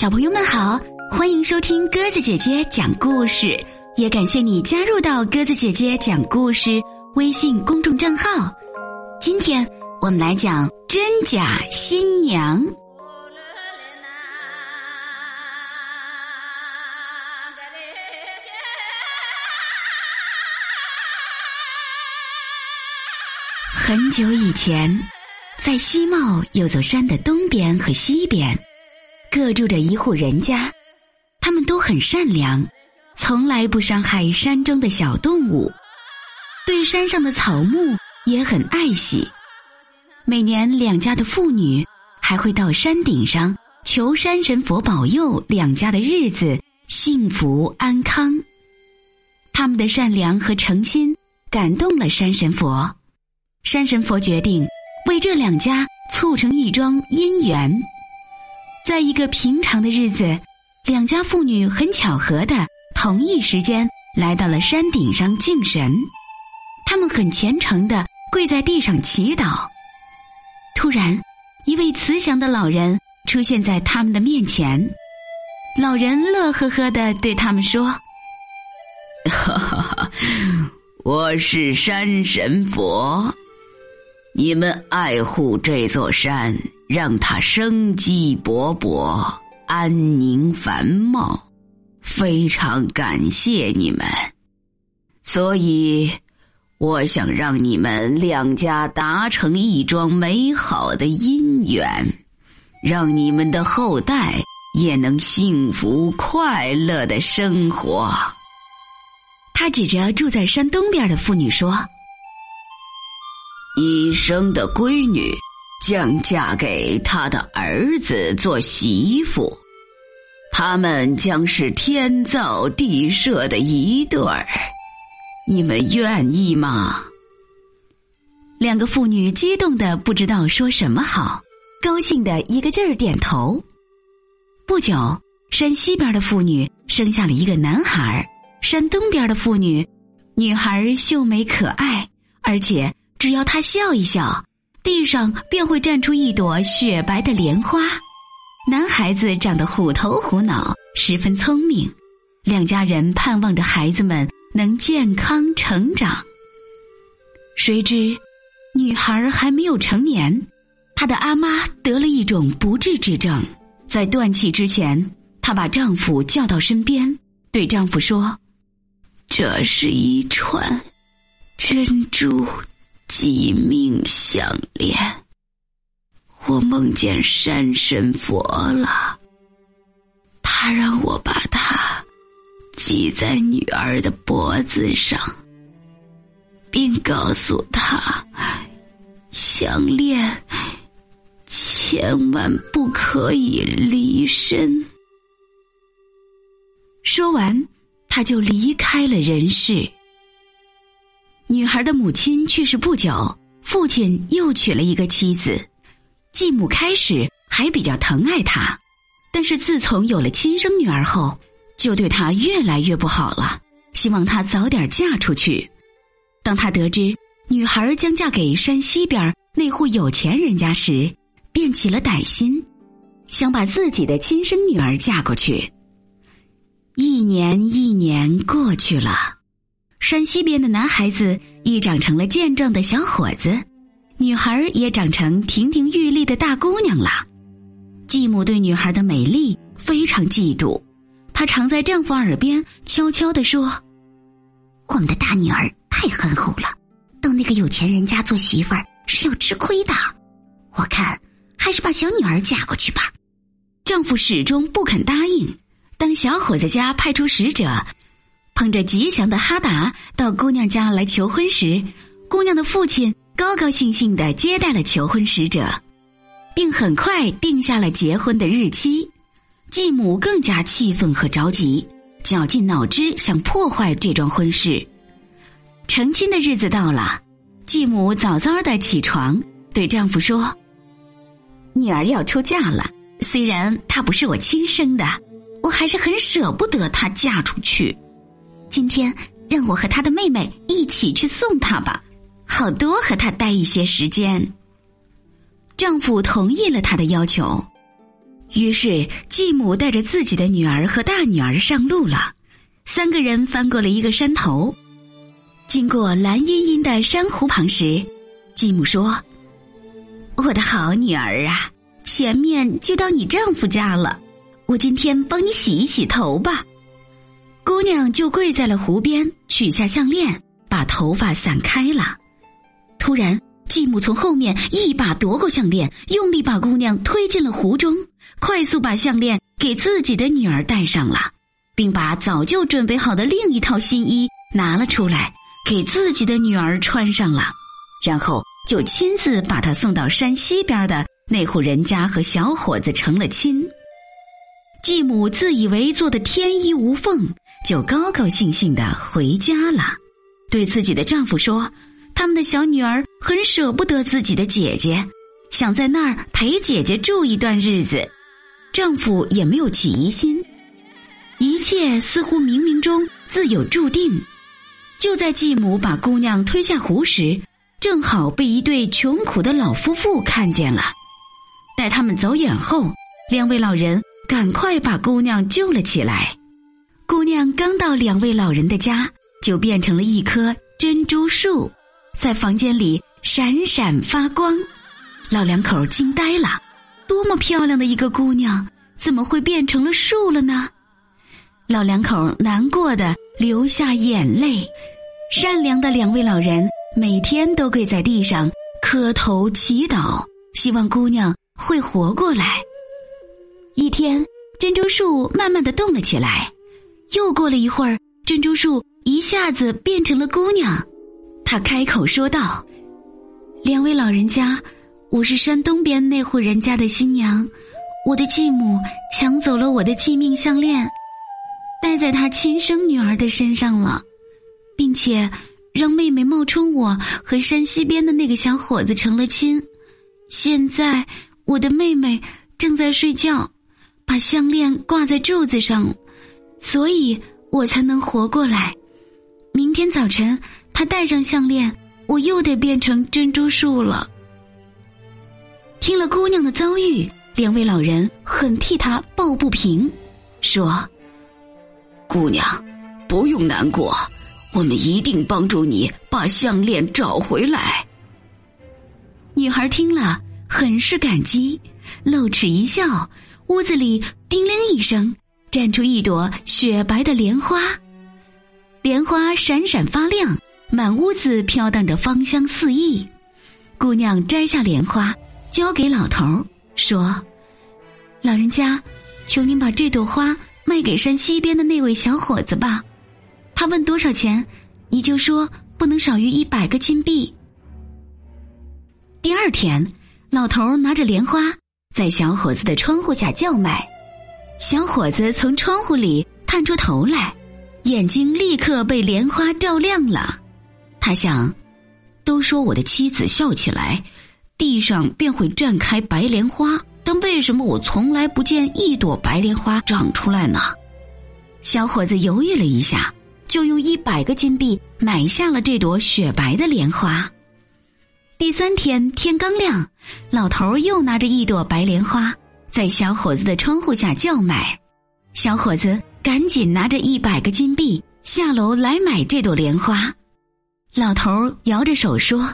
小朋友们好，欢迎收听鸽子姐姐讲故事，也感谢你加入到鸽子姐姐讲故事微信公众账号。今天我们来讲真假新娘。很久以前，在西茂有座山的东边和西边。各住着一户人家，他们都很善良，从来不伤害山中的小动物，对山上的草木也很爱惜。每年两家的妇女还会到山顶上求山神佛保佑两家的日子幸福安康。他们的善良和诚心感动了山神佛，山神佛决定为这两家促成一桩姻缘。在一个平常的日子，两家妇女很巧合的同一时间来到了山顶上敬神。他们很虔诚的跪在地上祈祷。突然，一位慈祥的老人出现在他们的面前。老人乐呵呵的对他们说：“哈哈哈，我是山神佛，你们爱护这座山。”让它生机勃勃、安宁繁茂，非常感谢你们。所以，我想让你们两家达成一桩美好的姻缘，让你们的后代也能幸福快乐的生活。他指着住在山东边的妇女说：“一生的闺女。”将嫁给他的儿子做媳妇，他们将是天造地设的一对儿，你们愿意吗？两个妇女激动的不知道说什么好，高兴的一个劲儿点头。不久，山西边的妇女生下了一个男孩，山东边的妇女，女孩秀美可爱，而且只要她笑一笑。地上便会绽出一朵雪白的莲花。男孩子长得虎头虎脑，十分聪明。两家人盼望着孩子们能健康成长。谁知，女孩还没有成年，她的阿妈得了一种不治之症。在断气之前，她把丈夫叫到身边，对丈夫说：“这是一串珍珠。”即命相连，我梦见山神佛了。他让我把它系在女儿的脖子上，并告诉她，相恋千万不可以离身。说完，他就离开了人世。女孩的母亲去世不久，父亲又娶了一个妻子。继母开始还比较疼爱她，但是自从有了亲生女儿后，就对她越来越不好了。希望她早点嫁出去。当他得知女孩将嫁给山西边那户有钱人家时，便起了歹心，想把自己的亲生女儿嫁过去。一年一年过去了。山西边的男孩子已长成了健壮的小伙子，女孩也长成亭亭玉立的大姑娘了。继母对女孩的美丽非常嫉妒，她常在丈夫耳边悄悄地说：“我们的大女儿太憨厚了，到那个有钱人家做媳妇儿是要吃亏的。我看还是把小女儿嫁过去吧。”丈夫始终不肯答应。当小伙子家派出使者。捧着吉祥的哈达到姑娘家来求婚时，姑娘的父亲高高兴兴的接待了求婚使者，并很快定下了结婚的日期。继母更加气愤和着急，绞尽脑汁想破坏这桩婚事。成亲的日子到了，继母早早的起床，对丈夫说：“女儿要出嫁了，虽然她不是我亲生的，我还是很舍不得她嫁出去。”今天让我和他的妹妹一起去送她吧，好多和他待一些时间。丈夫同意了她的要求。于是继母带着自己的女儿和大女儿上路了。三个人翻过了一个山头，经过蓝茵茵的珊瑚旁时，继母说：“我的好女儿啊，前面就到你丈夫家了，我今天帮你洗一洗头吧。”姑娘就跪在了湖边，取下项链，把头发散开了。突然，继母从后面一把夺过项链，用力把姑娘推进了湖中，快速把项链给自己的女儿戴上了，并把早就准备好的另一套新衣拿了出来，给自己的女儿穿上了，然后就亲自把她送到山西边的那户人家和小伙子成了亲。继母自以为做的天衣无缝。就高高兴兴的回家了，对自己的丈夫说：“他们的小女儿很舍不得自己的姐姐，想在那儿陪姐姐住一段日子。”丈夫也没有起疑心，一切似乎冥冥中自有注定。就在继母把姑娘推下湖时，正好被一对穷苦的老夫妇看见了。待他们走远后，两位老人赶快把姑娘救了起来。姑娘刚到两位老人的家，就变成了一棵珍珠树，在房间里闪闪发光。老两口惊呆了，多么漂亮的一个姑娘，怎么会变成了树了呢？老两口难过的流下眼泪。善良的两位老人每天都跪在地上磕头祈祷，希望姑娘会活过来。一天，珍珠树慢慢的动了起来。又过了一会儿，珍珠树一下子变成了姑娘。她开口说道：“两位老人家，我是山东边那户人家的新娘。我的继母抢走了我的继命项链，戴在她亲生女儿的身上了，并且让妹妹冒充我和山西边的那个小伙子成了亲。现在我的妹妹正在睡觉，把项链挂在柱子上。”所以我才能活过来。明天早晨，他戴上项链，我又得变成珍珠树了。听了姑娘的遭遇，两位老人很替她抱不平，说：“姑娘，不用难过，我们一定帮助你把项链找回来。”女孩听了，很是感激，露齿一笑，屋子里叮铃一声。绽出一朵雪白的莲花，莲花闪闪发亮，满屋子飘荡着芳香四溢。姑娘摘下莲花，交给老头儿，说：“老人家，求您把这朵花卖给山西边的那位小伙子吧。他问多少钱，你就说不能少于一百个金币。”第二天，老头儿拿着莲花，在小伙子的窗户下叫卖。小伙子从窗户里探出头来，眼睛立刻被莲花照亮了。他想，都说我的妻子笑起来，地上便会绽开白莲花，但为什么我从来不见一朵白莲花长出来呢？小伙子犹豫了一下，就用一百个金币买下了这朵雪白的莲花。第三天天刚亮，老头又拿着一朵白莲花。在小伙子的窗户下叫卖，小伙子赶紧拿着一百个金币下楼来买这朵莲花。老头摇着手说：“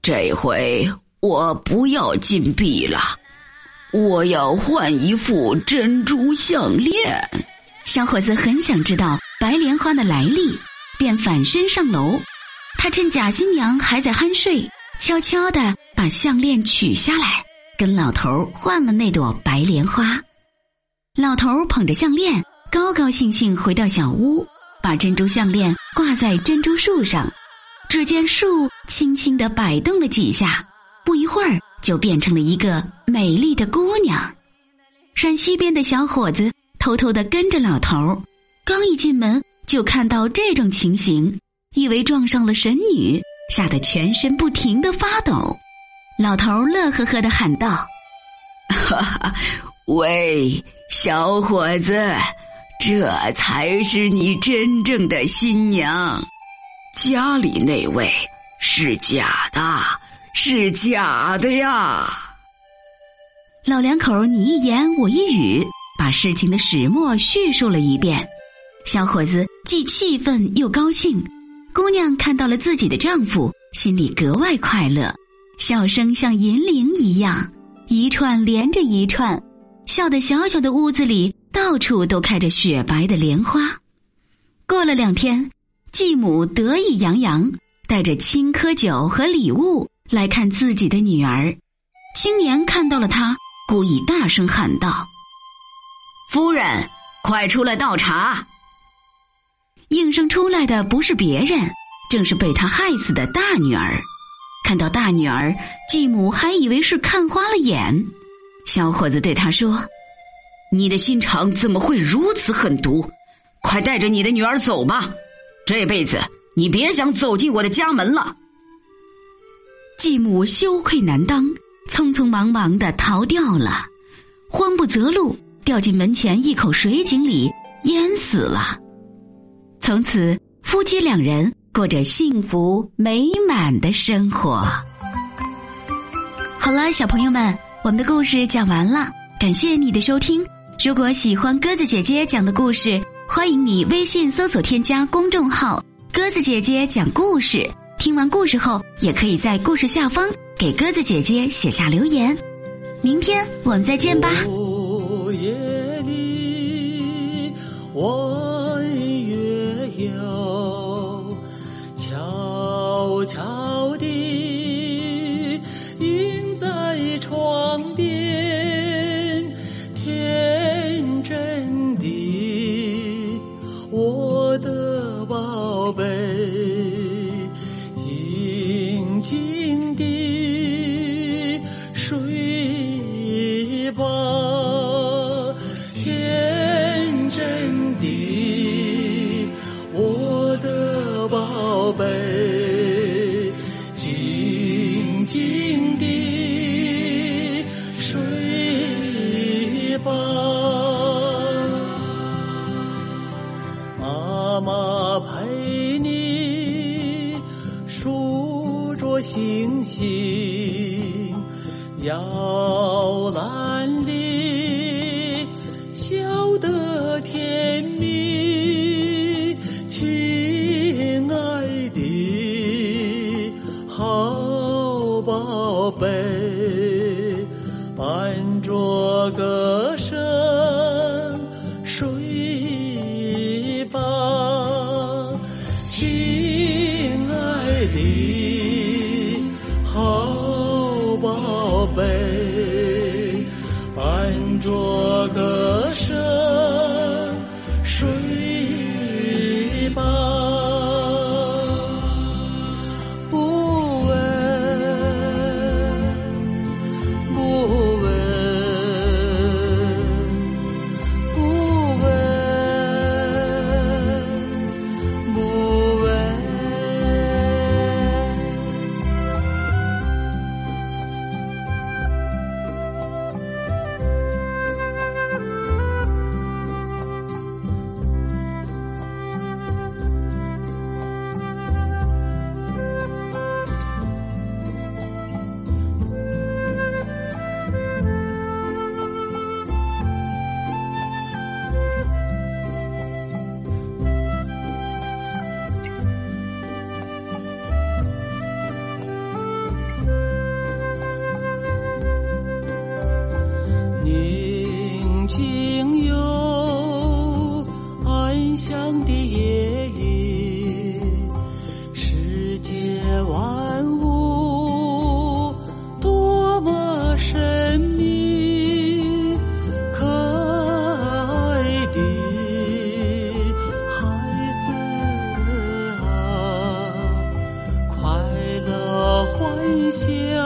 这回我不要金币了，我要换一副珍珠项链。”小伙子很想知道白莲花的来历，便反身上楼。他趁假新娘还在酣睡，悄悄的把项链取下来。跟老头换了那朵白莲花，老头捧着项链，高高兴兴回到小屋，把珍珠项链挂在珍珠树上。只见树轻轻的摆动了几下，不一会儿就变成了一个美丽的姑娘。山西边的小伙子偷偷的跟着老头，刚一进门就看到这种情形，以为撞上了神女，吓得全身不停的发抖。老头乐呵呵的喊道：“哈哈，喂，小伙子，这才是你真正的新娘，家里那位是假的，是假的呀！”老两口你一言我一语，把事情的始末叙述了一遍。小伙子既气愤又高兴，姑娘看到了自己的丈夫，心里格外快乐，笑声像银铃一样，一串连着一串，笑得小小的屋子里到处都开着雪白的莲花。过了两天，继母得意洋洋，带着青稞酒和礼物来看自己的女儿。青年看到了他，故意大声喊道：“夫人，快出来倒茶！”应声出来的不是别人，正是被他害死的大女儿。看到大女儿，继母还以为是看花了眼。小伙子对他说：“你的心肠怎么会如此狠毒？快带着你的女儿走吧，这辈子你别想走进我的家门了。”继母羞愧难当，匆匆忙忙的逃掉了，慌不择路，掉进门前一口水井里，淹死了。从此，夫妻两人过着幸福美满的生活。好了，小朋友们，我们的故事讲完了，感谢你的收听。如果喜欢鸽子姐姐讲的故事，欢迎你微信搜索添加公众号“鸽子姐姐讲故事”。听完故事后，也可以在故事下方给鸽子姐姐写下留言。明天我们再见吧。星要背，伴着歌声清幽安详的夜里世界万物多么神秘可爱的孩子啊快乐欢笑